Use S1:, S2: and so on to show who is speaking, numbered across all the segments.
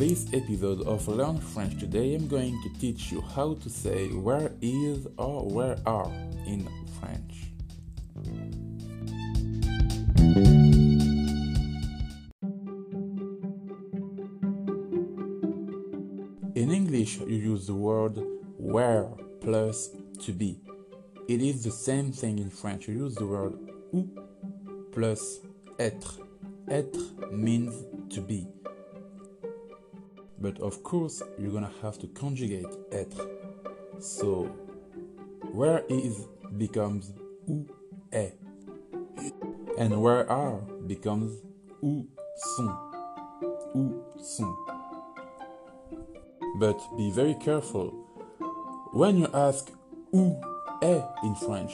S1: this episode of Learn French today, I'm going to teach you how to say where is or where are in French. In English, you use the word where plus to be. It is the same thing in French. You use the word où plus être. Être means to be. But of course, you're gonna have to conjugate être. So, where is becomes où est. And where are becomes où sont. Où sont. But be very careful. When you ask où est in French,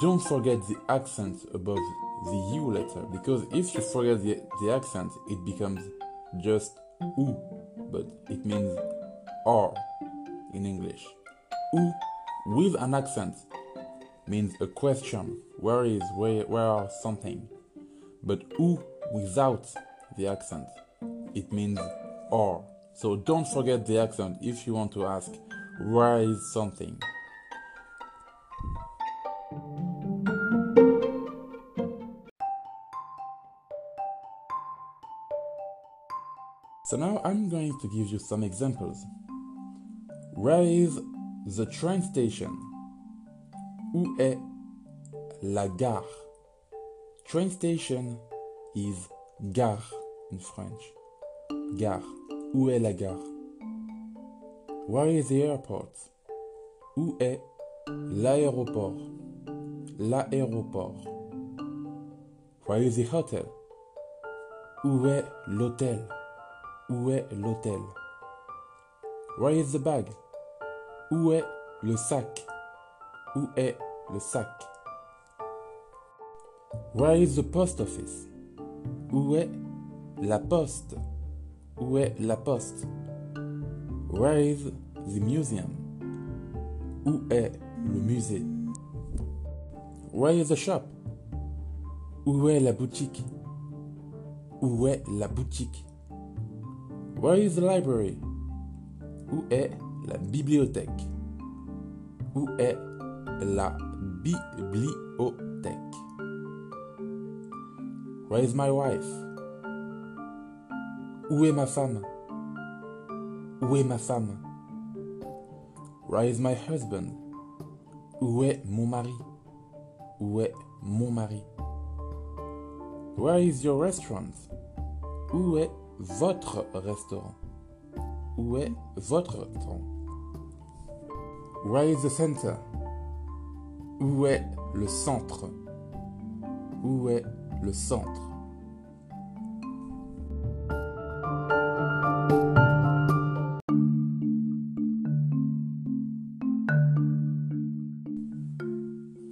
S1: don't forget the accent above the U letter because if you forget the, the accent, it becomes just ou, but it means or in English. Ou with an accent means a question where is, where, where something. But ou without the accent, it means or. So don't forget the accent if you want to ask where is something. So now I'm going to give you some examples. Where is the train station? Où est la gare? Train station is gare in French. Gare. Où est la gare? Where is the airport? Où est l'aéroport? L'aéroport. Where is the hotel? Où est l'hôtel? Où est l'hôtel? Where is the bag? Où est le sac? Où est le sac? Where is the post office? Où est la poste? Où est la poste? Where is the museum? Où est le musée? Where is the shop? Où est la boutique? Où est la boutique? Where is the library? Où est la bibliothèque? Où est la bibliothèque? Where is my wife? Où est ma femme? Où est ma femme? Where is my husband? Où est mon mari? Où est mon mari? Where is your restaurant? Où est votre restaurant? Où est votre restaurant? Where is the center? Où est le centre? Où est le centre?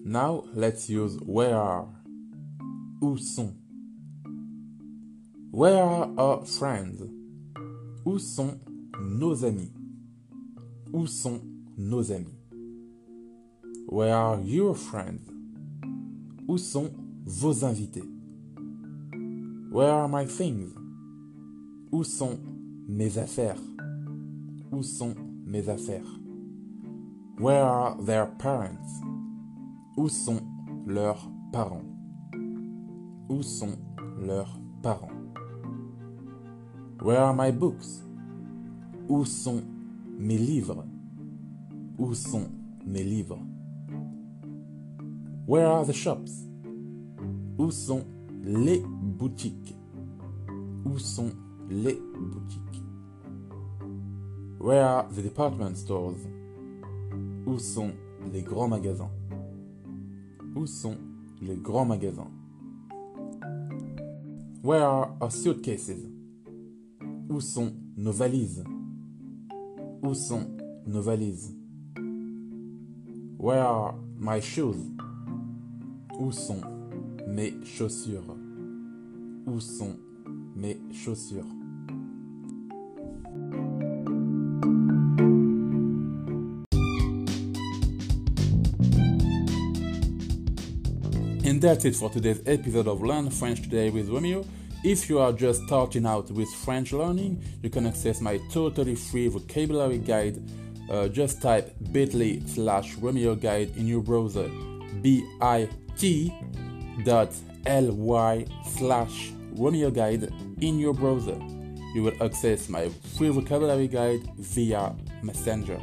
S1: Now let's use where. Où sont? Where are our friends? Où sont nos amis? Où sont nos amis? Where are your friends? Où sont vos invités? Where are my things? Où sont mes affaires? Où sont mes affaires? Where are their parents? Où sont leurs parents? Où sont leurs parents? Where are my books? Où sont mes livres? Où sont mes livres? Where are the shops? Où sont les boutiques? Où sont les boutiques? Where are the department stores? Où sont les grands magasins? Où sont les grands magasins? Where are our suitcases? Où sont nos valises? Où sont nos valises? Where are my shoes? Où sont mes chaussures? Où sont mes chaussures? And that's it for today's episode of Learn French Today with Romeo. If you are just starting out with French learning, you can access my totally free vocabulary guide. Uh, just type bit.ly slash Romeo guide in your browser bit.ly slash Romeo guide in your browser. You will access my free vocabulary guide via Messenger.